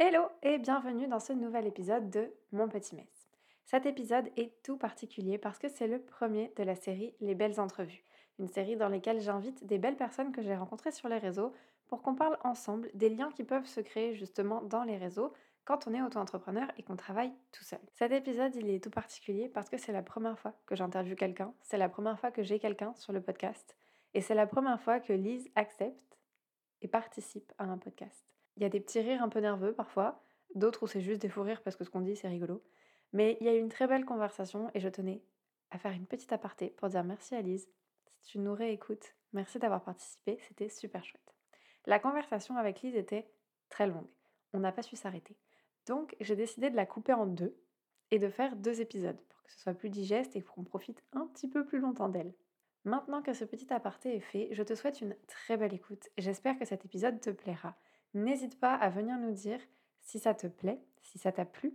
Hello et bienvenue dans ce nouvel épisode de Mon Petit Mess. Cet épisode est tout particulier parce que c'est le premier de la série Les Belles Entrevues, une série dans laquelle j'invite des belles personnes que j'ai rencontrées sur les réseaux pour qu'on parle ensemble des liens qui peuvent se créer justement dans les réseaux quand on est auto-entrepreneur et qu'on travaille tout seul. Cet épisode, il est tout particulier parce que c'est la première fois que j'interviewe quelqu'un, c'est la première fois que j'ai quelqu'un sur le podcast et c'est la première fois que Lise accepte et participe à un podcast. Il y a des petits rires un peu nerveux parfois, d'autres où c'est juste des fous rires parce que ce qu'on dit c'est rigolo. Mais il y a eu une très belle conversation et je tenais à faire une petite aparté pour dire merci à Lise. Si tu nous réécoutes, merci d'avoir participé, c'était super chouette. La conversation avec Lise était très longue, on n'a pas su s'arrêter. Donc j'ai décidé de la couper en deux et de faire deux épisodes pour que ce soit plus digeste et qu'on profite un petit peu plus longtemps d'elle. Maintenant que ce petit aparté est fait, je te souhaite une très belle écoute. J'espère que cet épisode te plaira. N'hésite pas à venir nous dire si ça te plaît, si ça t'a plu.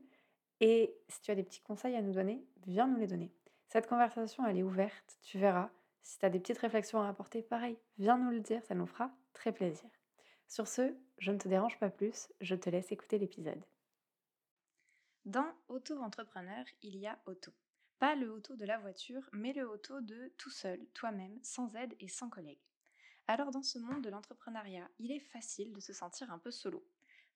Et si tu as des petits conseils à nous donner, viens nous les donner. Cette conversation, elle est ouverte, tu verras. Si tu as des petites réflexions à apporter, pareil, viens nous le dire, ça nous fera très plaisir. Sur ce, je ne te dérange pas plus, je te laisse écouter l'épisode. Dans Auto-entrepreneur, il y a auto. Pas le auto de la voiture, mais le auto de tout seul, toi-même, sans aide et sans collègue. Alors dans ce monde de l'entrepreneuriat, il est facile de se sentir un peu solo.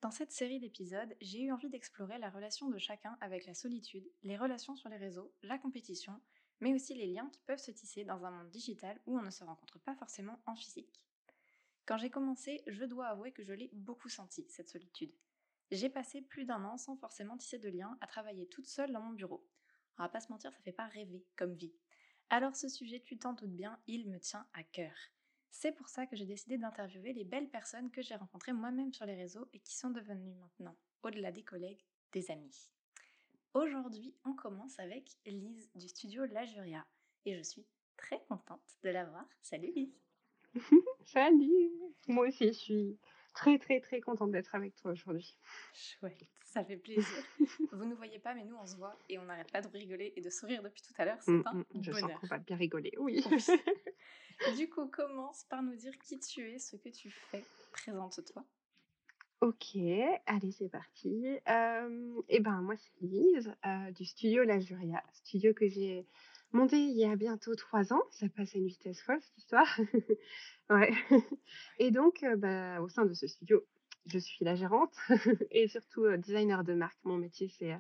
Dans cette série d'épisodes, j'ai eu envie d'explorer la relation de chacun avec la solitude, les relations sur les réseaux, la compétition, mais aussi les liens qui peuvent se tisser dans un monde digital où on ne se rencontre pas forcément en physique. Quand j'ai commencé, je dois avouer que je l'ai beaucoup senti, cette solitude. J'ai passé plus d'un an sans forcément tisser de liens à travailler toute seule dans mon bureau. On va pas se mentir, ça fait pas rêver comme vie. Alors ce sujet, tu t'en doutes bien, il me tient à cœur. C'est pour ça que j'ai décidé d'interviewer les belles personnes que j'ai rencontrées moi-même sur les réseaux et qui sont devenues maintenant, au-delà des collègues, des amis. Aujourd'hui, on commence avec Lise du studio La Juria et je suis très contente de la voir. Salut Lise. Salut. Moi aussi, je suis très très très contente d'être avec toi aujourd'hui. Chouette, ça fait plaisir. Vous ne voyez pas, mais nous on se voit et on n'arrête pas de rigoler et de sourire depuis tout à l'heure. C'est Mm, un mm, je sens bonheur. qu'on va bien rigoler, oui. Du coup, commence par nous dire qui tu es, ce que tu fais. Présente-toi. ok, allez, c'est parti. Euh, et ben, moi, c'est Lise euh, du studio La Juria, studio que j'ai monté il y a bientôt trois ans. Ça passe à une vitesse folle, cette histoire. Et donc, euh, bah, au sein de ce studio, je suis la gérante et surtout euh, designer de marque. Mon métier, c'est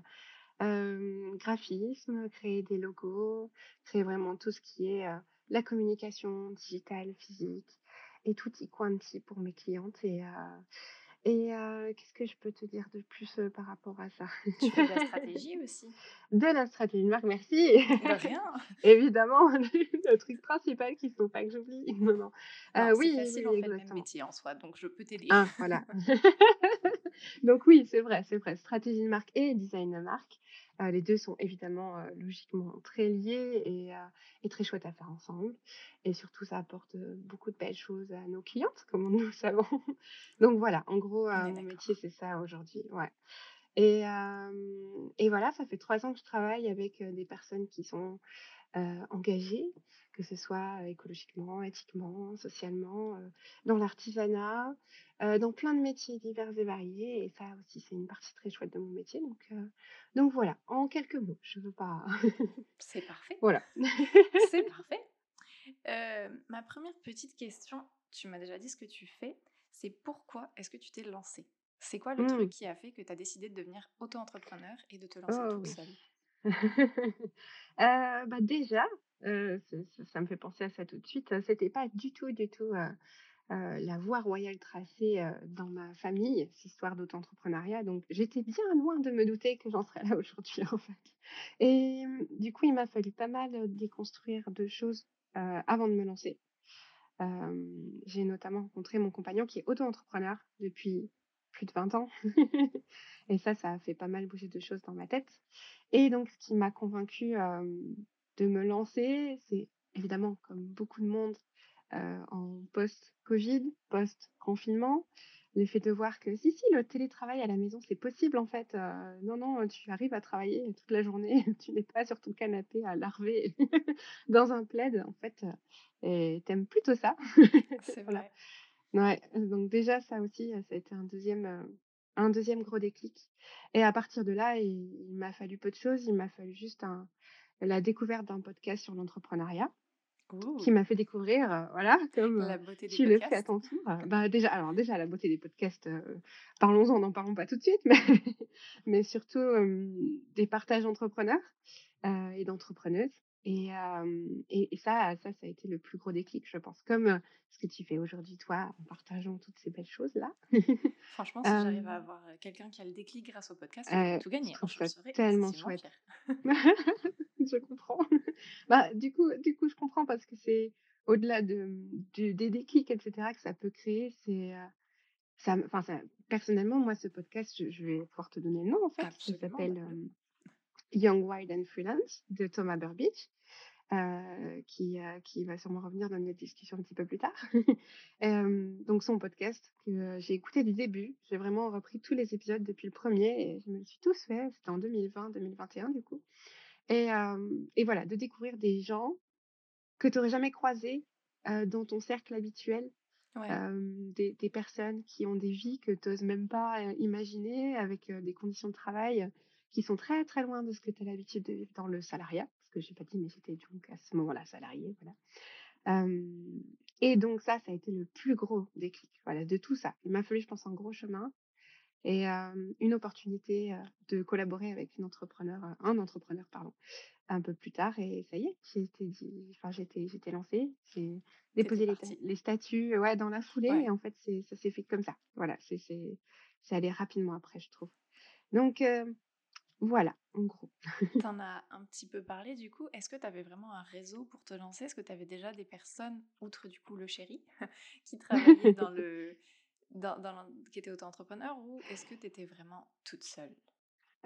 euh, graphisme, créer des logos, créer vraiment tout ce qui est la communication digitale, physique et tutti quanti pour mes clientes. Et euh, qu'est-ce que je peux te dire de plus euh, par rapport à ça? Tu fais de la stratégie aussi. De la stratégie de marque, merci. De rien. Évidemment, le truc principal qu'il ne faut pas que j'oublie. Non, non. Euh, oui, c'est facile, oui, on fait même métier en soi, donc je peux t'aider. Ah, voilà. Donc oui, c'est vrai, c'est vrai. Stratégie de marque et design de marque, euh, les deux sont évidemment euh, logiquement très liés et, euh, et très chouettes à faire ensemble. Et surtout, ça apporte beaucoup de belles choses à nos clientes, comme nous le savons. Donc voilà, en gros, mon métier, c'est ça aujourd'hui. Ouais. Et, et voilà, ça fait trois ans que je travaille avec des personnes qui sont engagées, que ce soit écologiquement, éthiquement, socialement, dans l'artisanat, dans plein de métiers divers et variés. Et ça aussi, c'est une partie très chouette de mon métier. Donc, euh, donc voilà, en quelques mots, je veux pas. C'est parfait. voilà. C'est parfait. Euh, ma première petite question, tu m'as déjà dit ce que tu fais, c'est pourquoi est-ce que tu t'es lancée? C'est quoi le Mm. truc qui a fait que tu as décidé de devenir auto-entrepreneur et de te lancer Oh toute oui. seule? Euh, bah déjà, euh, ça, me fait penser à ça tout de suite. euh, C'était pas du tout, du tout euh, euh, la voie royale tracée dans ma famille, cette histoire d'auto-entrepreneuriat. Donc, j'étais bien loin de me douter que j'en serais là aujourd'hui, en fait. Et euh, du coup, il m'a fallu pas mal déconstruire de choses avant de me lancer. J'ai notamment rencontré mon compagnon qui est auto-entrepreneur depuis plus de 20 ans. Et ça, ça a fait pas mal bouger de choses dans ma tête. Et donc, ce qui m'a convaincue de me lancer, c'est évidemment, comme beaucoup de monde, euh, en post-Covid, post-confinement, le fait de voir que si, si, le télétravail à la maison, c'est possible en fait. Euh, non, non, tu arrives à travailler toute la journée, tu n'es pas sur ton canapé à larver dans un plaid, en fait, euh, et t'aimes plutôt ça. C'est Voilà. vrai. Ouais, donc déjà, ça aussi, ça a été un deuxième, un deuxième gros déclic et à partir de là, il il m'a fallu peu de choses. Il m'a fallu juste un la découverte d'un podcast sur l'entrepreneuriat qui Ouh! m'a fait découvrir, heu, voilà, comme, La beauté des tu le fais à ton tour. Bah, déjà alors déjà la beauté des podcasts, heu, parlons-en, n'en parlons pas tout de suite, mais mais surtout, des partages entrepreneurs, et d'entrepreneuses et et et ça ça ça a été le plus gros déclic, je pense. Comme, ce que tu fais aujourd'hui, toi, en partageant toutes ces belles choses-là. Franchement, si j'arrive à avoir, quelqu'un qui a le déclic grâce au podcast, j'aurais heu, tout je gagné, hein. ça serais tellement chouette. Je comprends. Bah, du coup du coup, je comprends parce que c'est au-delà de, mmh, des déclics et cetera que ça peut créer, c'est, ça enfin ça personnellement, moi, ce podcast, je je vais pouvoir te donner le nom, en fait. Ça Absolument, s'appelle, donne-le. hem, Young, Wild and Freelance de Thomas Burbidge, heu, qui, heu, qui va sûrement revenir dans notre discussion un petit peu plus tard. Hem, donc son podcast que, j'ai écouté du début. J'ai vraiment repris tous les épisodes depuis le premier et je me suis tous faits. C'était en 2020-2021 du coup et et voilà, de découvrir des gens que tu aurais jamais croisés, dans ton cercle habituel. Ouais, des des personnes qui ont des vies que tu oses même pas, imaginer avec, des conditions de travail, qui sont très, très loin de ce que tu as l'habitude de vivre dans le salariat. Parce que j'ai pas dit, mais j'étais donc à ce moment-là salariée, voilà. Et donc ça, ça a été le plus gros déclic, voilà, de tout ça. Il m'a fallu, je pense, un gros chemin et une opportunité, de collaborer avec une entrepreneur, un entrepreneur, pardon, un peu plus tard et ça y est, j'étais dit enfin j'étais j'étais lancée, j'ai déposé les les statuts, ouais, dans la foulée Ouais. et en fait, c'est ça s'est fait comme ça. Voilà, c'est c'est c'est allé rapidement après, je trouve. Donc voilà, en gros. Tu en as un petit peu parlé du coup. Est-ce que tu avais vraiment un réseau pour te lancer? Est-ce que tu avais déjà des personnes, outre du coup le chéri, qui travaillaient dans le dans qui étaient auto-entrepreneurs ou est-ce que tu étais vraiment toute seule?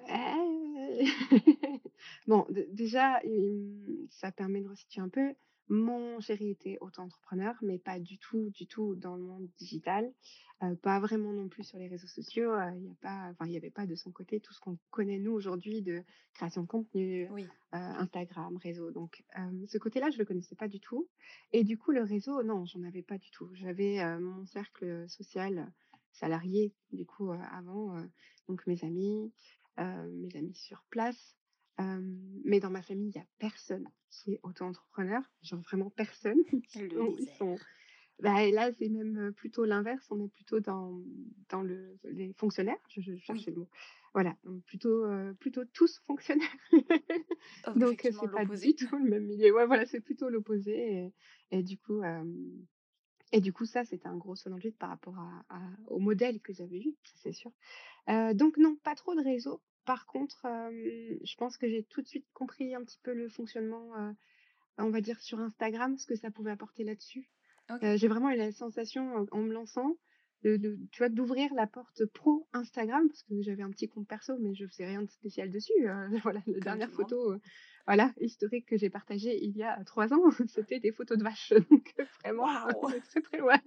Heu, bon, dé déjà, ça permet de resituer un peu. Mon chéri était auto-entrepreneur, mais pas du tout, du tout dans le monde digital, pas vraiment non plus sur les réseaux sociaux, il y a pas enfin, il y avait pas de son côté tout ce qu'on connaît nous aujourd'hui de création de contenu, Instagram, réseau donc ce côté-là, je le connaissais pas du tout et du coup, le réseau, non, j'en avais pas du tout. J'avais, mon cercle, social, salarié, du coup, avant, donc mes amis, mes amis sur place. Mais dans ma famille, il y a personne qui est auto-entrepreneur, genre vraiment personne. Ils le sont ils sont misère. bah et là, c'est même, plutôt l'inverse, on est plutôt dans dans le les fonctionnaires, je je Oui, cherchais le mot. Voilà, donc plutôt, plutôt tous fonctionnaires. donc Donc c'est pas du tout le même milieu. Ouais, voilà, c'est plutôt l'opposé et et du coup, et du coup, ça, c'était un gros saut dans le vide par rapport à à au modèle que j'avais ça c'est sûr. Donc non, pas trop de réseau. Par contre, hem, je pense que j'ai tout de suite compris un petit peu le fonctionnement, heu, on va dire sur Instagram, ce que ça pouvait apporter là-dessus. Heu, j'ai vraiment eu la sensation, en me lançant, de tu vois, d'ouvrir la porte pro Instagram, parce que j'avais un petit compte perso, mais je faisais rien de spécial dessus, heu, voilà, la dernière le photo, heu, voilà, historique que j'ai partagée il y a 3 ans, c'était des photos de vaches, donc heu, vraiment, de très, très loin,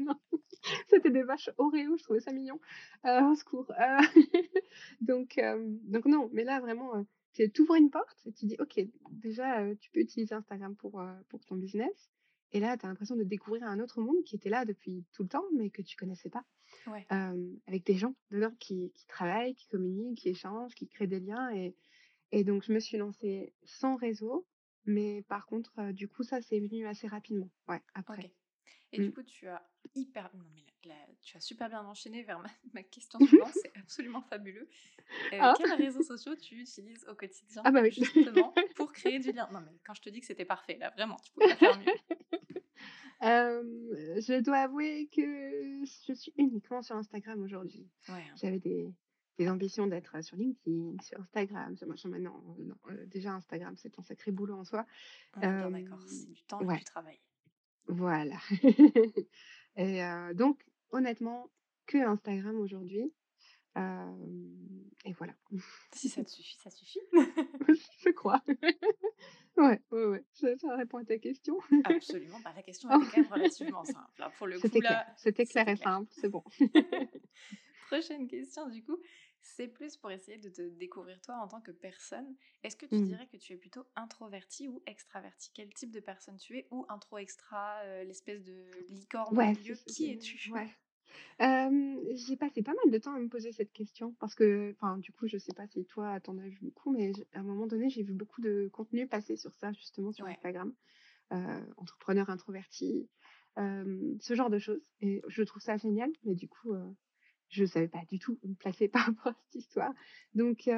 c'était des vaches Oreo, je trouvais ça mignon, heu, au secours, donc donc non, mais là vraiment, tu ouvres une porte et tu dis: «OK, déjà, tu peux utiliser Instagram pour, pour ton business» et là, tu as l'impression de découvrir un autre monde qui était là depuis tout le temps, mais que tu connaissais pas, Ouais. avec des gens dedans qui qui travaillent, qui communiquent, qui échangent, qui créent des liens et et donc je me suis lancée sans réseau, mais par contre, du coup, ça, c'est venu assez rapidement, ouais, après. Et Mmh. du coup, tu as hyper non mais là là, tu as super bien enchaîné vers ma ma question suivante, c'est absolument fabuleux. Heu, Ah! quels réseaux sociaux tu utilises au Ah quotidien, bah oui. justement, pour créer du lien? Non mais quand je te dis que c'était parfait, là, vraiment, tu pouvais pas faire mieux. Je dois avouer que je suis uniquement sur Instagram aujourd'hui. Ouais, hein, J'avais des des ambitions d'être, sur LinkedIn, sur Instagram, sur machin, non, non, heu, déjà Instagram, c'est un sacré boulot en soi. Hem, d'accord, c'est du temps et ouais, du travail. voilà et donc honnêtement, que Instagram aujourd'hui, et voilà. Si ça te suffit, ça suffit. Je crois. Ouais, ouais, ouais, ça ça répond à ta question. Absolument, bah, la question était quand même relativement simple, hein. Pour le coup, C'était clair, c'était clair et clair. simple, c'est bon. Prochaine question, du coup, c'est plus pour essayer de te découvrir toi en tant que personne. Est-ce que tu Mmh. dirais que tu es plutôt introverti ou extraverti? Quel type de personne tu es? Ou intro extra, heu, l'espèce de licorne au Ouais, milieu, c'est qui es-tu? ouais. J'ai passé pas mal de temps à me poser cette question parce que enfin, du coup, je sais pas si toi, en as vu beaucoup, mais à un moment donné, j'ai vu beaucoup de contenu passer sur ça, justement, sur Ouais, Instagram. Entrepreneur introverti, ce genre de choses et je trouve ça génial, mais du coup, je savais pas du tout où me placer par rapport à cette histoire. Donc,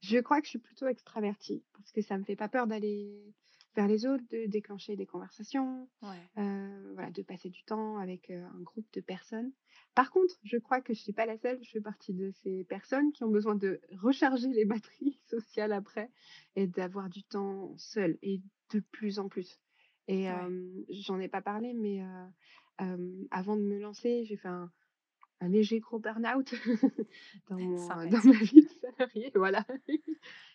je crois que je suis plutôt extravertie parce que ça me fait pas peur d'aller vers les autres, de déclencher des conversations, ouais, heu, voilà, de passer du temps avec, heu, un groupe de personnes. Par contre, je crois que je suis pas la seule, je fais partie de ces personnes qui ont besoin de recharger les batteries sociales après et d'avoir du temps seule et de plus en plus. Et ouais. hem, j'en ai pas parlé, mais heu, hem, avant de me lancer, j'ai fait un un léger gros burn-out dans mon, dans ma vie de salariée, voilà.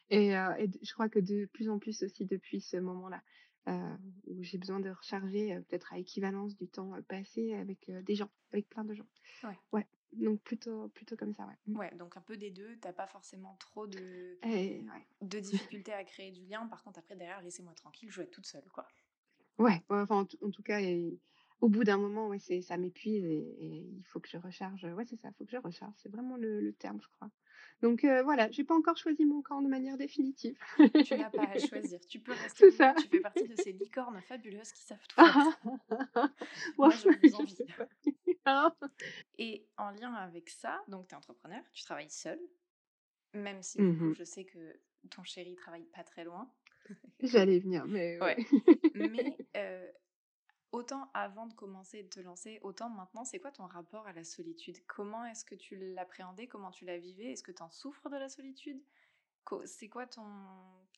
Et je crois que de plus en plus aussi depuis ce moment-là, où j'ai besoin de recharger, peut-être à équivalence du temps, passé avec, des gens, avec plein de gens. Ouais. Ouais, donc plutôt plutôt comme ça, ouais. Mmh. Ouais, donc un peu des 2. T'as pas forcément trop de Et ouais. de difficultés à créer du lien. Par contre, après, derrière, laissez-moi tranquille, je veux être toute seule, quoi. Ouais, enfin, en tout en tout cas au bout d'un moment, ouais, c'est ça m'épuise et et il faut que je recharge, ouais, c'est ça, il faut que je recharge, c'est vraiment le le terme, je crois. Donc heu, voilà, j'ai pas encore choisi mon camp de manière définitive. Tu n'as pas à choisir. Tu peux rester ça. tu fais partie de ces licornes fabuleuses qui savent tout. Bon, Moi, je vous envie. Ah! Et en lien avec ça, donc tu es entrepreneur, tu travailles seule, même si Mmh coup, je sais que ton chéri travaille pas très loin. J'allais venir, mais ouais. Ouais. Mais heu, autant avant de commencer, de te lancer, autant maintenant, c'est quoi ton rapport à la solitude? Comment est-ce que tu l'appréhendais? Comment tu la vivais? Est-ce que tu en souffres de la solitude? C'est quoi ton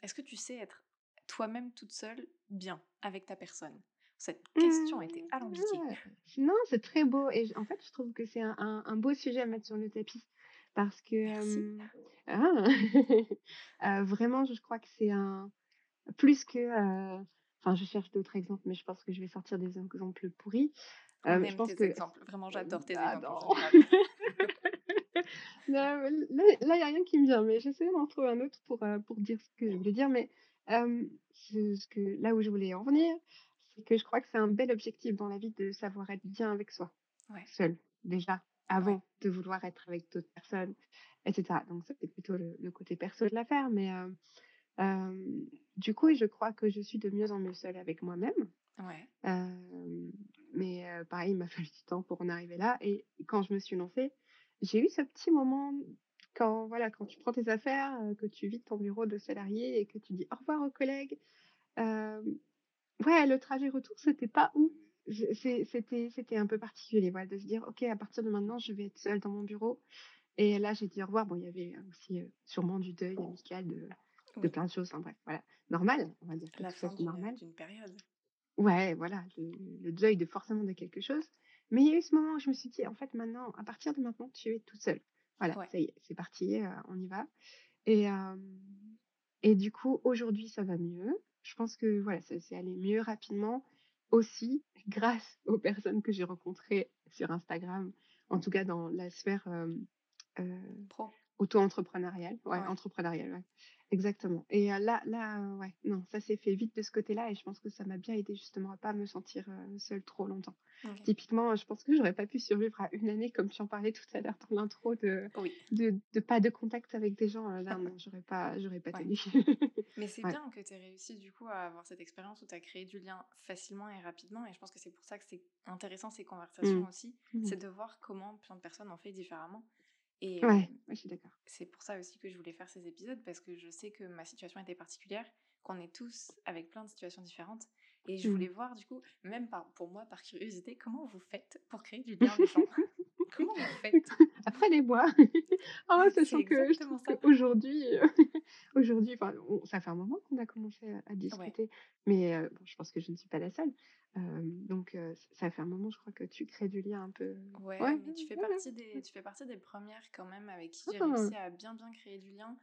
est-ce que tu sais être toi-même toute seule bien avec ta personne? Cette question était Mmh, alambiquée. ouais. Non, c'est très beau et en fait, je trouve que c'est un un un beau sujet à mettre sur le tapis parce que, Merci. ah! Heu, vraiment, je crois que c'est un plus que, heu, enfin, je cherche d'autres exemples, mais je pense que je vais sortir des exemples pourris. Hem, je pense tes que exemples. Vraiment, Hem, j'adore tes ah exemples là il y a rien qui me vient, mais j'essaie d'en trouver un autre pour, heu, pour dire ce que je voulais dire, mais hem, ce que là où je voulais en venir, c'est que je crois que c'est un bel objectif dans la vie de savoir être bien avec soi, Ouais, seul, déjà, ouais, avant de vouloir être avec d'autres personnes et cetera. Donc ça, c'est plutôt le le côté perso de l'affaire, mais du coup, je crois que je suis de mieux en mieux seule avec moi-même. ouais, mais pareil, il m'a fallu du temps pour en arriver là et quand je me suis lancée, j'ai eu ce petit moment quand, voilà, quand tu prends tes affaires, que tu vides ton bureau de salarié et que tu dis au revoir aux collègues. Ouais, le trajet retour, c'était pas ouf. C'était c'était un peu particulier, voilà, de se dire: «OK, à partir de maintenant, je vais être seule dans mon bureau» et là, j'ai dit au revoir. Bon, il y avait aussi, sûrement du deuil amical de de oui. plein de choses, enfin bref, voilà. Normal, on va dire La fin d'une période. Ouais, voilà, le le deuil de forcément de quelque chose. Mais il y a eu ce moment où je me suis dit: «En fait, maintenant, à partir de maintenant, tu es toute seule. Voilà, Ouais, ça y est, c'est parti, heu, on y va» et et du coup, aujourd'hui, ça va mieux. Je pense que, voilà, ça s'est allé mieux rapidement aussi grâce aux personnes que j'ai rencontrées sur Instagram, en tout cas dans la sphère, hem, heu pro. Auto-entrepreneurial, ouais, Ouais, entrepreneurial, ouais, exactement et là là, ouais, non, ça s'est fait vite de ce côté-là et je pense que ça m'a bien aidée justement à pas me sentir, seule trop longtemps. Typiquement, je pense que j'aurais pas pu survivre à une année comme tu en parlais tout à l'heure dans l'intro de Oui, de de pas de contact avec des gens, là non, j'aurais pas j'aurais pas ouais. tenu. Mais c'est Ouais. bien que tu aies réussi du coup à avoir cette expérience où tu as créé du lien facilement et rapidement et je pense que c'est pour ça que c'est intéressant ces conversations Mmh. aussi, Mmh c'est de voir comment plein de personnes ont fait différemment et Ouais, ouais, je suis d'accord. C'est pour ça aussi que je voulais faire ces épisodes parce que je sais que ma situation était particulière, qu'on est tous avec plein de situations différentes. Et je Mmh. voulais voir du coup, même par, pour moi, par curiosité, comment vous faites pour créer du lien avec Comment vous faites? Après les mois. C'est sachant que je exactement trouve ça. qu'aujourd'hui, heu, aujourd'hui, enfin, ça fait un moment qu'on a commencé à à Ouais, discuter, mais bon, je pense que je ne suis pas la seule. Hem, donc ça fait un moment, je crois que tu crées du lien un peu ouais, ouais, mais tu fais ouais, partie des, tu fais partie des premières quand même avec qui j'ai ah! réussi à bien bien créer du lien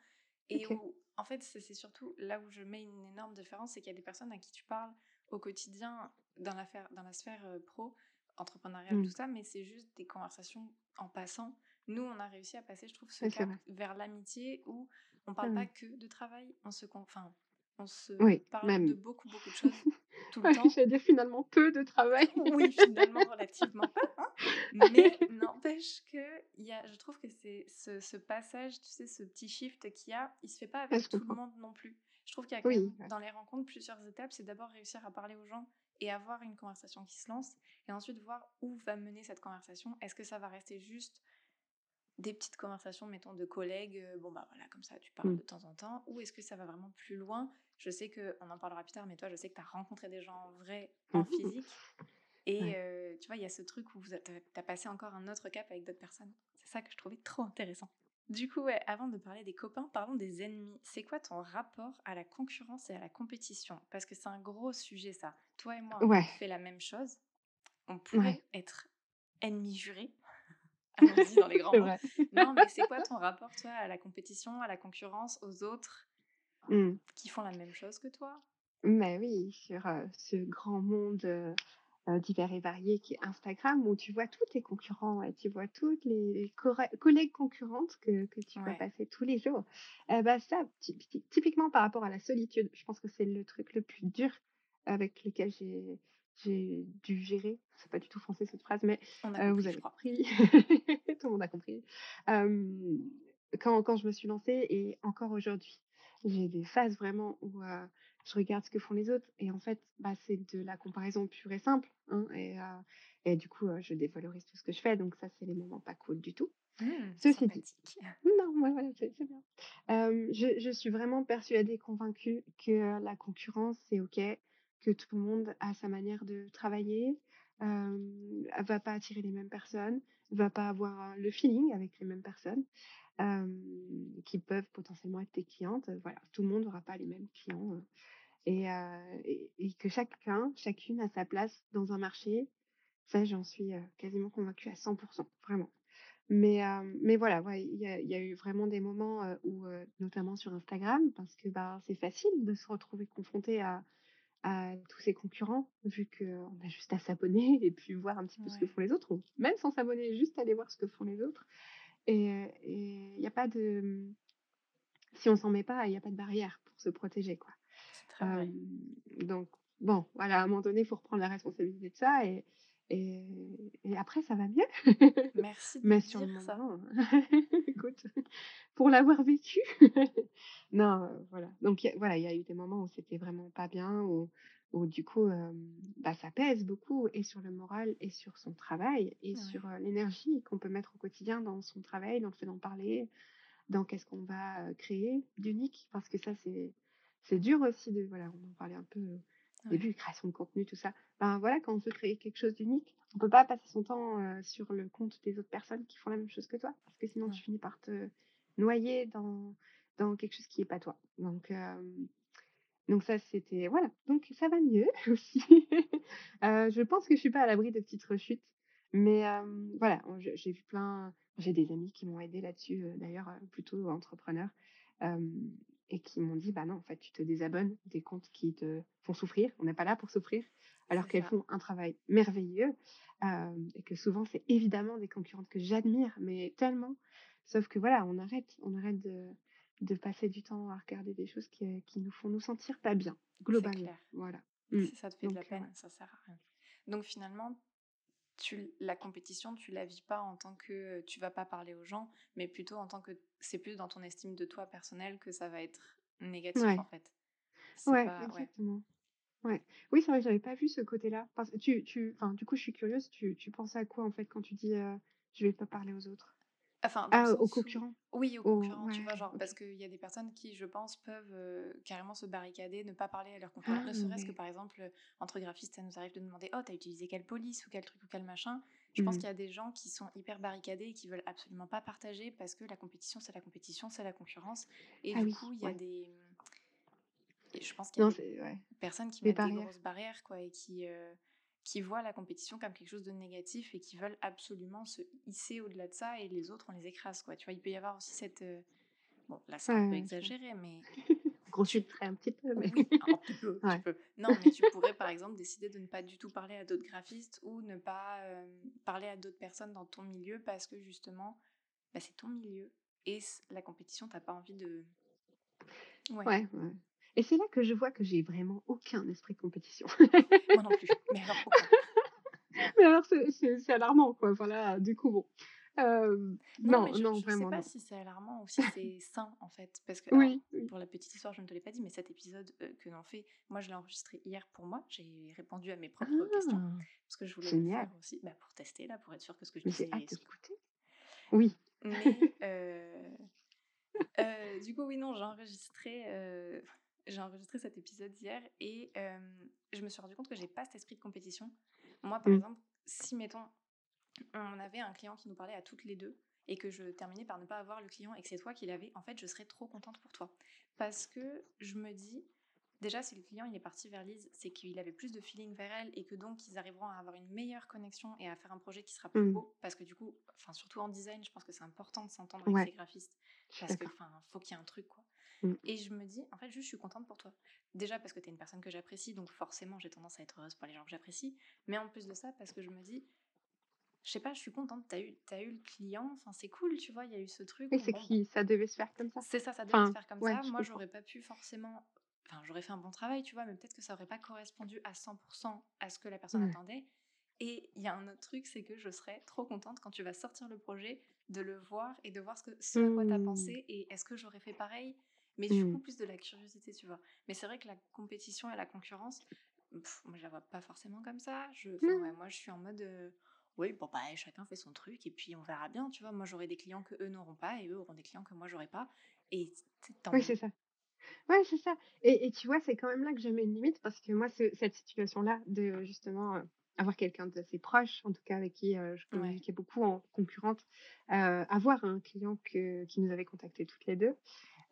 et où, en fait, c'est surtout là où je mets une énorme différence, c'est qu'il y a des personnes à qui tu parles au quotidien dans la, faire- dans la sphère euh, pro, entrepreneuriale, tout Mmh. ça, mais c'est juste des conversations en passant. Nous, on a réussi à passer, je trouve, ce cap vers l'amitié où on Ah parle pas que de travail, on se, enfin, On se Oui, parle de beaucoup, beaucoup de choses tout le Ouais, temps. j'allais dire finalement peu de travail. Oui, finalement, relativement pas, hein. Mais n'empêche que y a je trouve que c'est ce ce passage, tu sais, ce petit shift qu'il y a, il se fait pas avec tout le monde non plus. Je trouve qu'il y a quand Oui, même, dans les rencontres, plusieurs étapes. C'est d'abord réussir à parler aux gens et avoir une conversation qui se lance et ensuite voir où va mener cette conversation. Est-ce que ça va rester juste des petites conversations, mettons, de collègues, heu, bon, bah, voilà, comme ça, tu parles Mmh. de temps en temps? Ou est-ce que ça va vraiment plus loin? Je sais qu'on en parlera plus tard, mais toi, je sais que tu as rencontré des gens en vrai, Mmh en physique et Ouais. heu, tu vois, il y a ce truc où tu as passé encore un autre cap avec d'autres personnes. C'est ça que je trouvais trop intéressant. Du coup, ouais, avant de parler des copains, parlons des ennemis. C'est quoi ton rapport à la concurrence et à la compétition? Parce que c'est un gros sujet ça. Toi et moi, on Ouais, fait la même chose. On ouais. pourrait être ennemis jurés. Allons-y dans les grands mots. Non, mais c'est quoi ton rapport, toi, à la compétition, à la concurrence, aux autres Mmh. qui font la même chose que toi? Mais oui, sur, heu, ce grand monde, heu heu, divers et varié qui est Instagram où tu vois tous tes concurrents et tu vois toutes les collègues concurrentes que que tu vois passer tous les jours. Bah, ça, typi ty typiquement par rapport à la solitude, je pense que c'est le truc le plus dur avec lequel j'ai j'ai dû gérer. C'est pas du tout français cette phrase, mais heu, vous avez compris. Tout le monde a compris. Quand quand je me suis lancée et encore aujourd'hui, j'ai des phases vraiment où, heu, je regarde ce que font les autres et en fait, bah, c'est de la comparaison pure et simple, hein et heu et du coup, heu, je dévalorise tout ce que je fais donc ça, c'est les moments pas cool du tout. Mmh, Ceci dit non, ouais, voilà, c'est bien. Je je suis vraiment persuadée, convaincue que, heu, la concurrence, c'est OK, que tout le monde a sa manière de travailler, hem, va pas attirer les mêmes personnes, va pas avoir, le feeling avec les mêmes personnes, qui peuvent potentiellement être tes clientes, voilà. Tout le monde aura pas les mêmes clients, heu et heu et et que chacun, chacune a sa place dans un marché. Ça, j'en suis, quasiment convaincue à 100 vraiment. Mais, mais voilà, ouais, il y a il y a eu vraiment des moments, où, notamment sur Instagram, parce que, bah, c'est facile de se retrouver confronté à à tous ces concurrents, vu qu'on a juste à s'abonner et puis voir un petit peu ce que font les autres, ou même sans s'abonner, juste aller voir ce que font les autres et il y a pas de, mmh, si on s'en met pas, il y a pas de barrière pour se protéger, quoi. c'est très donc bon, voilà, à un moment donné, il faut reprendre la responsabilité de ça et et et après ça va mieux. Merci de Mais le dire ça. écoute, pour l'avoir vécu. Non, heu, voilà. Donc il y a voilà, il y a eu des moments où c'était vraiment pas bien, où où du coup, bah, ça pèse beaucoup et sur le moral et sur son travail et Ouais, sur, heu, l'énergie qu'on peut mettre au quotidien dans son travail, dans le fait d'en parler, dans qu'est-ce qu'on va, créer d'unique. Parce que ça, c'est c'est dur aussi de voilà, on en parlait un peu, ouais, début, création de contenu, tout ça. Ben, voilà, quand on veut créer quelque chose d'unique, on peut pas passer son temps, heu, sur le compte des autres personnes qui font la même chose que toi, parce que sinon tu finis par te noyer dans dans quelque chose qui est pas toi. Donc hem, donc ça, c'était voilà, donc ça va mieux aussi. Heu, je pense que je suis pas à l'abri de petites rechutes, mais voilà, j'ai vu plein j'ai des amis qui m'ont aidée là-dessus, d'ailleurs, plutôt entrepreneurs, et qui m'ont dit: «Bah non, en fait, tu te désabonnes des comptes qui te font souffrir. On n'est pas là pour souffrir, alors qu'elles font un travail merveilleux», hem et que souvent, c'est évidemment des concurrentes que j'admire, mais tellement. Sauf que voilà, on arrête on arrête de de passer du temps à regarder des choses qui, qui nous font nous sentir pas bien, globalement, clair. voilà. Mmh. Si ça te fait de la Donc peine, ouais. ça sert à rien. Donc finalement, tu la compétition, tu la vis pas en tant que, tu vas pas parler aux gens, mais plutôt en tant que c'est plus dans ton estime de toi personnelle que ça va être négatif, en fait. Ouais, pas exactement. Ouais. Oui, c'est vrai que j'avais pas vu ce côté-là. Parce que tu du coup, je suis curieuse, tu tu penses à quoi, en fait, quand tu dis, heu: «Je vais pas parler aux autres»? Enfin, Ah, aux sens où concurrents? oui, aux Aux concurrents, tu vois? Genre parce qu'il y a des personnes qui, je pense, peuvent, carrément se barricader, ne pas parler à leurs concurrents. Ah Ne serait-ce que, par exemple, entre graphistes, ça nous arrive de demander: «Oh, tu utilisé quelle police ou quel truc ou quel machin?» je pense Mmh. qu'il y a des gens qui sont hyper barricadés et qui veulent absolument pas partager parce que la compétition, c'est la compétition, c'est la concurrence et Ah du oui, coup, il y a ouais. des, mmh et je pense qu'il y a Non, des ouais, personnes qui des mettent des barrières. grosses barrières, quoi et qui, qui voient la compétition comme quelque chose de négatif et qui veulent absolument se hisser au-delà de ça et les autres, on les écrase, quoi. Tu vois? Il peut y avoir aussi cette, heu bon, là, c'est un peu ouais, exagéré, mais très un petit peu, mais oui, un petit peu. Non, mais tu pourrais, par exemple, décider de ne pas du tout parler à d'autres graphistes ou ne pas, hem, parler à d'autres personnes dans ton milieu parce que justement, bah, c'est ton milieu et la compétition, tu as pas envie de ouais. Ouais, ouais. Et c'est là que je vois que j'ai vraiment aucun esprit de compétition. Moi non plus, mais alors aucun. Mais alors c'est alarmant quoi, voilà, du coup bon. Hem, Non, non, je non, je sais vraiment pas non. si c'est alarmant ou si c'est sain, en fait. Parce que alors, Oui, oui. pour la petite histoire, je ne te l'ai pas dit, mais cet épisode, heu, que l'on fait, moi je l'ai enregistré hier pour moi. J'ai répondu à mes propres questions, Ah! parce que je voulais le faire aussi, bah, pour tester là, pour être sûre que ce que je mais j'ai disais hâte l'écouter. Oui. mais heu, du coup, oui, non, j'ai enregistré, j'ai enregistré cet épisode hier et hem, je me suis rendu compte que j'ai pas cet esprit de compétition. Moi, par Mmh. exemple, si mettons on avait un client qui nous parlait à toutes les 2 et que je terminais par ne pas avoir le client et que c'est toi qui l'avais, en fait, je serais trop contente pour toi. Parce que je me dis, déjà, si le client il est parti vers Lise, c'est qu'il avait plus de feeling vers elle et que donc ils arriveront à avoir une meilleure connexion et à faire un projet qui sera plus Mmh. beau. Parce que du coup, enfin, surtout en design, je pense que c'est important de s'entendre avec Ouais, graphistes. Parce que, enfin, faut qu'il y ait un truc, quoi. Mmh. Et je me dis, en fait, juste, je suis contente pour toi. Déjà parce que tu es une personne que j'apprécie, donc forcément, j'ai tendance à être heureuse pour les gens que j'apprécie. Mais en plus de ça, parce que je me dis, je sais pas, je suis contente, t'as eu, t'as eu le client, enfin c'est cool, tu vois, il y a eu ce truc Oui, c'est bon, qui? Ça devait se faire comme ça? c'est ça, ça devait se faire comme ouais, ça. Moi, j'aurais pas pu forcément, enfin j'aurais fait un bon travail, tu vois, mais peut-être que ça aurait pas correspondu à 100% à ce que la personne Ouais. attendait. Et il y a un autre truc, c'est que je serais trop contente quand tu vas sortir le projet, de le voir et de voir ce, que, ce à quoi t'as Mmh. pensé et est-ce que j'aurais fait pareil? Mais du Mmh. coup, plus de la curiosité, tu vois. Mais c'est vrai que la compétition et la concurrence, pff, moi je la vois pas forcément comme ça. Je, ouais, moi je suis en mode, euh, oui, bon bah chacun fait son truc et puis on verra bien, tu vois. Moi j'aurai des clients que eux n'auront pas et eux auront des clients que moi j'aurai pas. Et tant Oui, c'est ça. Ouais, c'est ça. Et et tu vois, c'est quand même là que je mets une limite parce que moi, ce cette situation-là de justement, heu, avoir quelqu'un d'assez proche, en tout cas avec qui, je Ouais. communiquais beaucoup en concurrente, avoir un client que qui nous avait contactés toutes les 2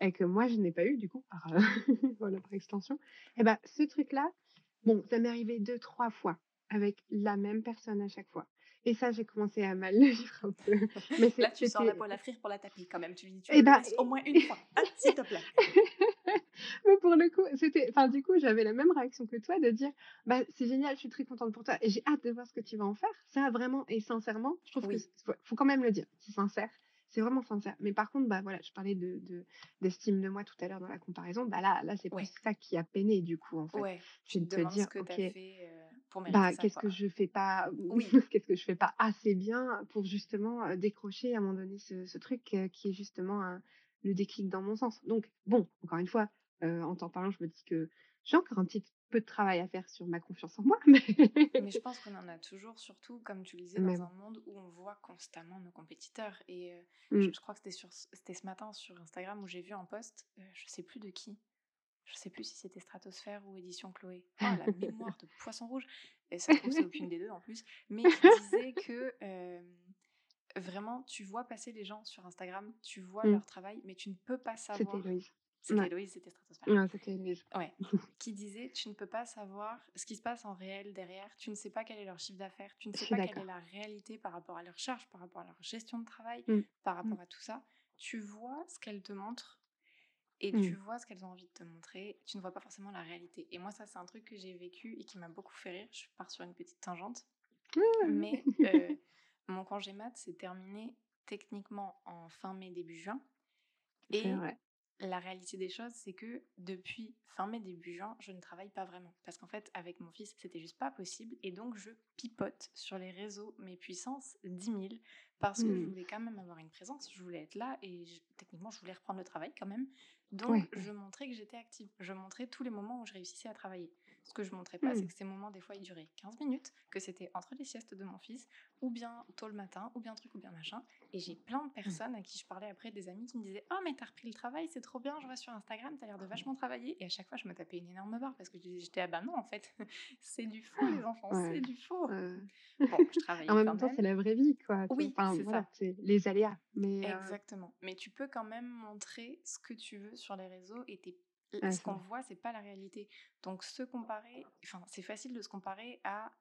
et que moi je n'ai pas eu du coup par, voilà, par extension. Et bah, ce truc-là, bon, ça m'est arrivé deux trois fois avec la même personne à chaque fois. Et ça, j'ai commencé à mal le vivre un peu. Mais Là, tu sors la poêle à frire pour la taper quand même. Tu lui dis, tu bah laisses au moins une fois, hein, s'il te plaît. Mais pour le coup, c'était enfin, du coup, j'avais la même réaction que toi de dire: «Bah, c'est génial, je suis très contente pour toi et j'ai hâte de voir ce que tu vas en faire». Ça, vraiment et sincèrement, je trouve que Oui, c faut faut quand même le dire, c'est sincère, c'est vraiment sincère. Mais par contre, bah, voilà, je parlais de de d'estime de moi tout à l'heure dans la comparaison, bah, là là, c'est plus ouais, ça qui a peiné du coup, en fait. ouais. C'est Tu te te demandes ce dire: que «OK, fait euh, pour mériter bah, ça, qu'est-ce que je fais pas Oui, qu'est-ce que je fais pas assez bien pour justement, décrocher à un moment donné ce ce truc, qui est justement un le déclic dans mon sens. Donc bon, encore une fois, en t'en parlant, je me dis que j'ai encore un petit peu de travail à faire sur ma confiance en moi, mais mais je pense qu'on en a toujours, surtout, comme tu le disais, mais dans un monde où on voit constamment nos compétiteurs. Et euh, je, Mmh. je crois que c'était ce matin sur Instagram où j'ai vu un post, euh, je sais plus de qui, je sais plus si c'était Stratosphère ou Édition Chloé. Oh, la mémoire de poisson rouge. Et ça se trouve, c'est aucune des deux en plus. Mais qui disait que euh, vraiment, tu vois passer les gens sur Instagram, tu vois Mmh. leur travail, mais tu ne peux pas C'était savoir. Héloïse. C'était Ouais, Héloïse, c'était Stratosphère. ouais, c'était Héloïse. Ouais. Qui disait, tu ne peux pas savoir ce qui se passe en réel derrière, tu ne sais pas quel est leur chiffre d'affaires, tu ne sais pas quelle est la réalité par rapport à leur charge, par rapport à leur gestion de travail, Mmh. par Mmh. rapport à tout ça. Tu vois ce qu'elles te montrent et tu Mmh. vois ce qu'elles ont envie de te montrer, tu ne vois pas forcément la réalité. Et moi, ça, c'est un truc que j'ai vécu et qui m'a beaucoup fait rire. Je pars sur une petite tangente. Ouais, Mais ouais. euh, mon congé mat s'est terminé techniquement en fin mai, début juin. Et vrai. La réalité des choses, c'est que depuis fin mai, début juin, je ne travaille pas vraiment. Parce qu'en fait, avec mon fils, c'était juste pas possible. Et donc, je pipote sur les réseaux, mes puissances 10 000, parce que je Mmh. voulais quand même avoir une présence, je voulais être là et je- techniquement, je voulais reprendre le travail quand même. Donc, je montrais que j'étais active. Je montrais tous les moments où je réussissais à travailler. Ce que je montrais pas, c'est Mmh. que ces moments, des fois, ils duraient 15 minutes, que c'était entre les siestes de mon fils, ou bien tôt le matin, ou bien truc, ou bien machin. Et j'ai plein de personnes à qui je parlais après, des amis qui me disaient Oh, mais t'as repris le travail, c'est trop bien, je vois sur Instagram, t'as l'air de vachement travailler. Et à chaque fois, je me tapais une énorme barre parce que j'étais Ah bah non, en fait, c'est du faux, les enfants, c'est du faux. Bon, je En travaillais quand même temps, c'est la vraie vie, quoi? Oui, Enfin, c'est voilà, ça, c'est les aléas. Mais, heu, exactement. Mais tu peux quand même montrer ce que tu veux sur les réseaux et t'es- ce qu'on voit, c'est pas la réalité. Donc, se comparer, enfin, c'est facile de se comparer à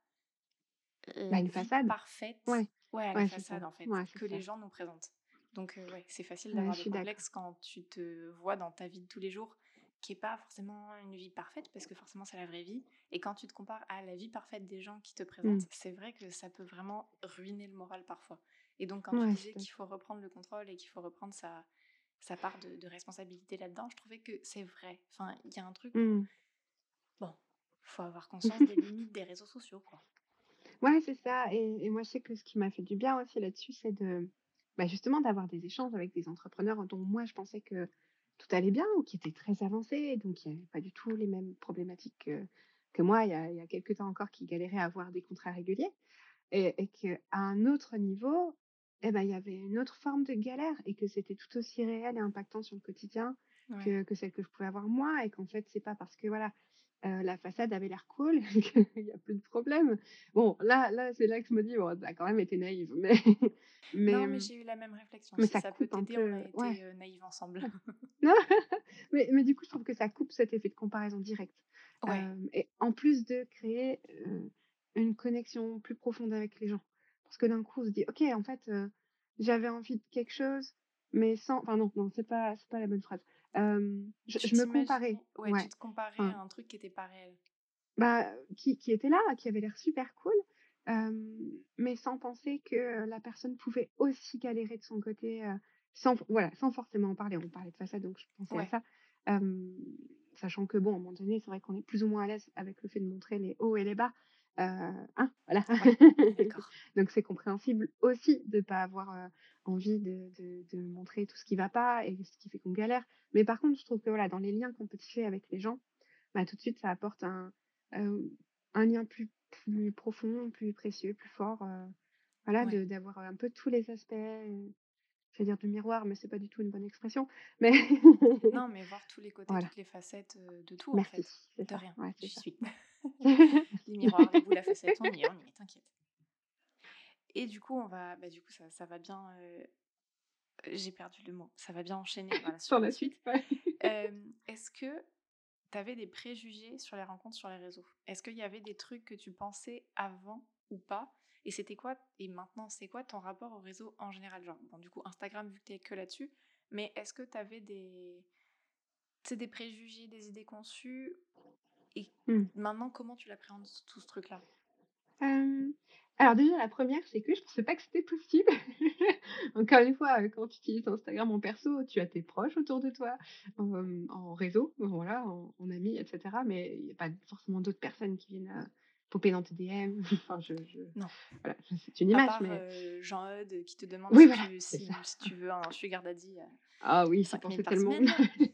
Bah, la une vie façade. parfaite, Ouais, ouais, à la ouais, c'est ça. façade en fait, que les gens nous présentent. Donc euh, ouais, c'est facile d'avoir des complexes quand tu te vois dans ta vie de tous les jours, qui est pas forcément une vie parfaite, parce que forcément c'est la vraie vie. Et quand tu te compares à la vie parfaite des gens qui te Mmh. présentent, c'est vrai que ça peut vraiment ruiner le moral parfois. Et donc quand tu disais qu'il faut reprendre le contrôle et qu'il faut reprendre sa, sa part de, de responsabilité là-dedans, je trouvais que c'est vrai. Enfin, il y a un truc Mmh. bon, faut avoir conscience des limites des réseaux sociaux, quoi. Ouais, c'est ça et et moi, je sais que ce qui m'a fait du bien aussi là-dessus, c'est de, bah, justement d'avoir des échanges avec des entrepreneurs dont moi je pensais que tout allait bien ou qui étaient très avancés, donc qui n'avaient pas du tout les mêmes problématiques que que moi il y a il y a quelque temps encore, qui galéraient à avoir des contrats réguliers et et qu'à un autre niveau, et ben, il y avait une autre forme de galère et que c'était tout aussi réel et impactant sur le quotidien Ouais. que que celle que je pouvais avoir moi et qu'en fait, c'est pas parce que voilà, heu, la façade avait l'air cool qu'il y a plus de problème. Bon, là là, c'est là que je me dis: «Bon, as quand même été naïve», mais mais Non, mais mmh, j'ai eu la même réflexion. mais Si ça ça peut coupe un t'aider, on a peu ouais. été euh, naïfs ensemble. Mais mais du coup, je trouve que ça coupe cet effet de comparaison directe. Ouais, et en plus de créer, une connexion plus profonde avec les gens. Parce que d'un coup, on se dit: «OK, en fait, heu, j'avais envie de quelque chose, mais sans» enfin non, non, c'est pas c'est pas la bonne phrase. Je me comparais, t'imaginais, ouais, tu ouais. te comparais Enfin, à un truc qui était pas réel. bah, qui qui était là, qui avait l'air super cool, mais sans penser que, la personne pouvait aussi galérer de son côté, sans voilà, sans forcément en parler. On parlait de façade, donc je pensais à Ouais, ça. Sachant que bon, à un moment donné, c'est vrai qu'on est plus ou moins à l'aise avec le fait de montrer les hauts et les bas, hein, voilà. ouais. Donc c'est compréhensible aussi de pas avoir, envie de de de montrer tout ce qui va pas et ce qui fait qu'on galère. Mais par contre, je trouve que voilà, dans les liens qu'on peut tisser avec les gens, bah, tout de suite, ça apporte un, lien plus plus profond, plus précieux, plus fort, voilà, Ouais. d'avoir un peu tous les aspects, heu, j'allais dire du miroir, mais c'est pas du tout une bonne expression, mais Non, mais voir tous les côtés, voilà. toutes les facettes de tout, en Merci, fait. c'est De rien, ouais, ça. suis. Les miroirs, les boules à facettes, on y est, on y est, t'inquiète. Et du coup, on va, bah, du coup, ça, ça va bien. euh, J'ai perdu le mot. Ça va bien enchaîner, voilà, sur la suite, ouais. Euh, Est-ce que tu avais des préjugés sur les rencontres sur les réseaux? Est-ce qu'il y avait des trucs que tu pensais avant ou pas? Et c'était quoi Et maintenant, c'est quoi ton rapport au réseau en général? Genre, bon, du coup, Instagram, vu que t'es que là-dessus, mais est-ce que tu avais des, tu des préjugés, des idées conçues Et Mmh. maintenant, comment tu l'appréhendes tout ce truc-là? Hem, alors déjà la première c'est que je pensais pas que c'était possible. Encore une fois, heu, quand tu utilises Instagram en perso, tu as tes proches autour de toi, hem, en réseau, voilà, en en amis et cetera, mais il y a pas forcément d'autres personnes qui viennent, heu, popper dans tes DM. Enfin je je Non. voilà, c'est une À image, part mais euh, Jean-Eudes qui te demande oui si voilà, tu, c'est si, si tu veux un sugar daddy à Ah oui, j'y 5000 pensais par tellement. semaine.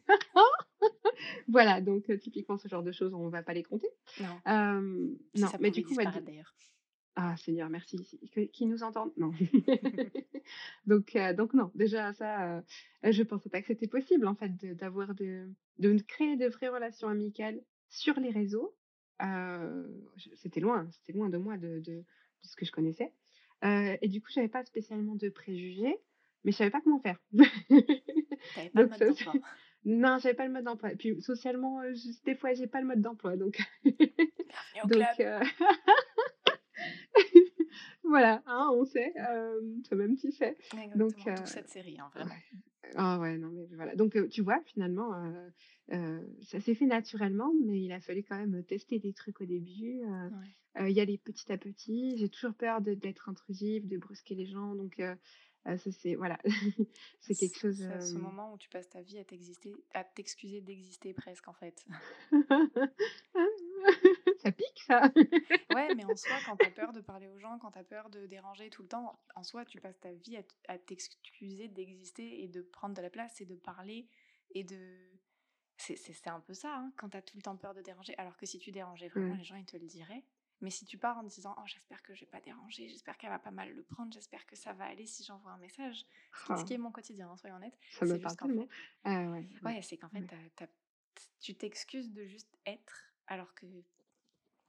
Voilà, donc heu, typiquement ce genre de choses, on va pas les compter. Non. Si non, ça mais du coup, d'ailleurs. Ah Seigneur, merci, qu'ils nous entendent, non. Donc heu, donc non, déjà ça, je pensais pas que c'était possible en fait de d'avoir de de créer de vraies relations amicales sur les réseaux. C'était loin, c'était loin de moi de de ce que je connaissais. Et du coup, j'avais pas spécialement de préjugés, mais je savais pas comment faire. Pas ça non, j'avais pas le mode d'emploi et puis socialement, je des fois, j'ai pas le mode d'emploi donc donc heu Voilà, hein, on sait, hem, toi-même tu sais. Donc Exactement, d'où cette série, hein, vraiment. Ah ouais, non mais voilà. Donc heu, tu vois finalement, heu, ça s'est fait naturellement, mais il a fallu quand même, tester des trucs au début, heu Ouais. y aller petit à petit. J'ai toujours peur d'être intrusive, de brusquer les gens, donc ça c'est voilà, c'est quelque chose, ce moment où tu passes ta vie à t'exister, à t'excuser d'exister presque en fait. ça pique ça! Ouais, mais en soi, quand t'as peur de parler aux gens, quand t'as peur de déranger tout le temps, en soi, tu passes ta vie à t'excuser d'exister et de prendre de la place et de parler et de... C'est un peu ça, hein, quand t'as tout le temps peur de déranger. Alors que si tu dérangeais vraiment, les gens, ils te le diraient. Mais si tu pars en disant, oh, j'espère que je vais pas déranger, j'espère qu'elle va pas mal le prendre, j'espère que ça va aller si j'envoie un message. Ce qui, ce qui est mon quotidien, hein, soyons honnêtes. ça me parle tellement. fait, Ah ouais, ouais, ouais, c'est qu'en fait, ouais. tu t'excuses de juste être alors que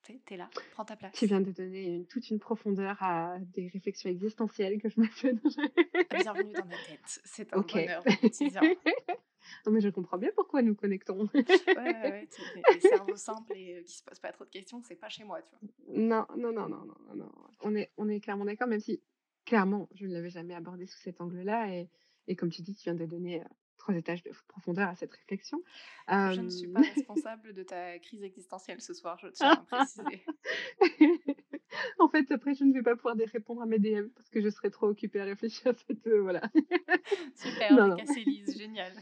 tu t'es là, prends ta Tu place. viens de donner une toute une profondeur à des réflexions existentielles que je me fais. Bienvenue dans ma tête, c'est un OK. bonheur quotidien. Non, mais je comprends bien pourquoi nous connectons. Ouais, ouais, ouais, tu les, cerveaux simples et euh, qui se posent pas trop de questions, c'est pas chez moi, tu vois. Non, non, non, non, non, non, non. On est on est clairement d'accord, même si clairement, je ne l'avais jamais abordé sous cet angle-là et et comme tu dis, tu viens de donner, 3 étages de profondeur à cette réflexion. Je ne suis Hem pas responsable de ta crise existentielle ce soir, je tiens à préciser. En fait, après, je ne vais pas pouvoir répondre à mes DM parce que je serai trop occupée à réfléchir à cette, heu, voilà. Super, Non, cassé Lise, génial.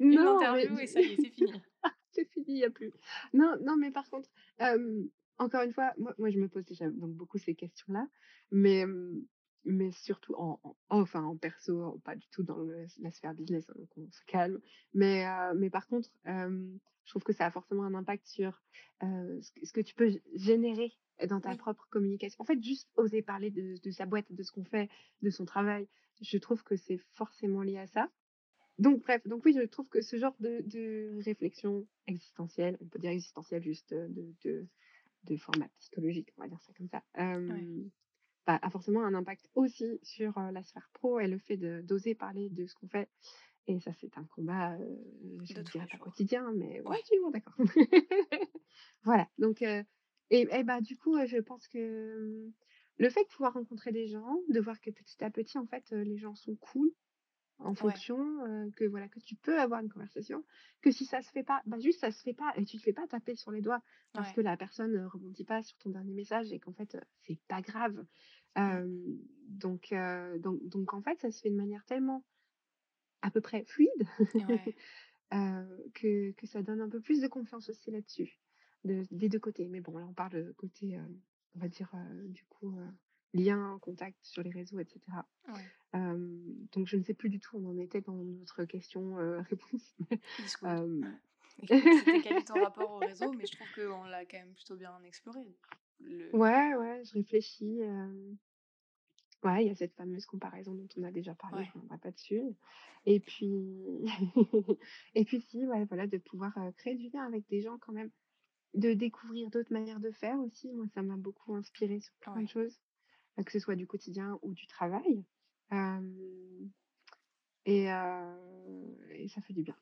Une Non, mais interview et ça y est, c'est fini. c'est fini, il y a plus. Non, non, mais par contre, hem, encore une fois, moi moi, je me pose déjà donc beaucoup ces questions-là, mais hem, mais surtout en en enfin, en perso, pas du tout dans le la sphère business, hein, donc on se calme. Mais heu, mais par contre, je trouve que ça a forcément un impact sur, ce que ce que tu peux générer dans ta Oui, propre communication. En fait, juste oser parler de de sa boîte, de ce qu'on fait, de son travail, je trouve que c'est forcément lié à ça. Donc bref, donc oui, je trouve que ce genre de de réflexion existentielle, on peut dire existentielle juste, de de de format psychologique, on va dire ça comme ça, hem, bah, a forcément un impact aussi sur, la sphère pro et le fait de d'oser parler de ce qu'on fait et ça, c'est un combat, je ne dirais pas jours. quotidien, mais ouais, vois, d'accord. Voilà, donc et et bah, du coup, je pense que, mmh, le fait de pouvoir rencontrer des gens, de voir que petit à petit, en fait, les gens sont cool, en ouais, fonction, que voilà, que tu peux avoir une conversation, que si ça se fait pas, bah, juste ça se fait pas et tu te fais pas taper sur les doigts parce ouais. que la personne, heu, rebondit pas sur ton dernier message et qu'en fait, c'est pas grave. Mmh. Donc donc donc en fait, ça se fait de manière tellement à peu près fluide, Ouais, que que ça donne un peu plus de confiance aussi là-dessus, de des 2 côtés. Mais bon, là, on parle, côté, on va dire, du coup, lien, contact sur les réseaux et cetera. ouais. Hem, donc je ne sais plus du tout où on en était dans notre question, heu, réponse. Is good. Hem, Écoute, c'était quel est ton rapport au réseau? Mais je trouve qu'on l'a quand même plutôt bien exploré. Le ouais, ouais, je réfléchis, ouais, il y a cette fameuse comparaison dont on a déjà parlé, ouais, ne reviendrai pas dessus et puis et puis si, ouais, voilà, de pouvoir, créer du lien avec des gens quand même, de découvrir d'autres manières de faire aussi. Moi, ça m'a beaucoup inspirée sur plein de choses, heu, que ce soit du quotidien ou du travail. Et ça fait du bien.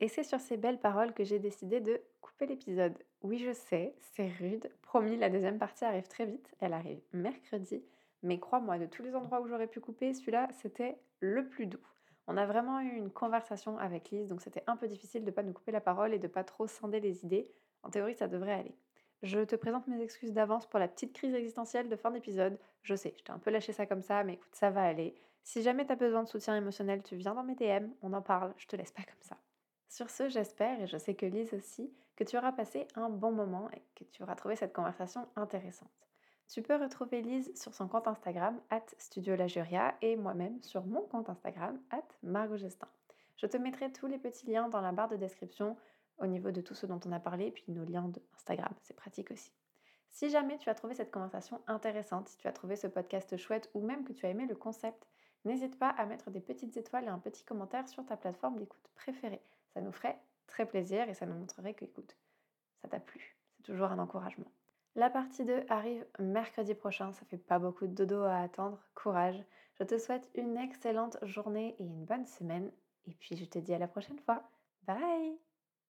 Et c'est sur ces belles paroles que j'ai décidé de couper l'épisode. Oui, je sais, c'est rude. Promis, la deuxième partie arrive très vite. Elle arrive mercredi. Mais crois-moi, de tous les endroits où j'aurais pu couper, celui-là, c'était le plus doux. On a vraiment eu une conversation avec Lise, donc c'était un peu difficile de ne pas nous couper la parole et de pas trop scinder les idées. En théorie, ça devrait aller. Je te présente mes excuses d'avance pour la petite crise existentielle de fin d'épisode. Je sais, je t'ai un peu lâché ça comme ça, mais écoute, ça va aller. Si jamais tu as besoin de soutien émotionnel, tu viens dans mes DM, on en parle, je te laisse pas comme ça. Sur ce, j'espère, et je sais que Lise aussi, que tu auras passé un bon moment et que tu auras trouvé cette conversation intéressante. Tu peux retrouver Lise sur son compte Instagram, at Studio La Juria, et moi-même sur mon compte Instagram, at Margot Gestin. Je te mettrai tous les petits liens dans la barre de description au niveau de tout ce dont on a parlé, puis nos liens de Instagram, c'est pratique aussi. Si jamais tu as trouvé cette conversation intéressante, si tu as trouvé ce podcast chouette ou même que tu as aimé le concept, n'hésite pas à mettre des petites étoiles et un petit commentaire sur ta plateforme d'écoute préférée. Ça nous ferait très plaisir et ça nous montrerait que, écoute, ça t'a plu. C'est toujours un encouragement. La partie 2 arrive mercredi prochain, ça fait pas beaucoup de dodo à attendre, courage. Je te souhaite une excellente journée et une bonne semaine, et puis je te dis à la prochaine fois. Bye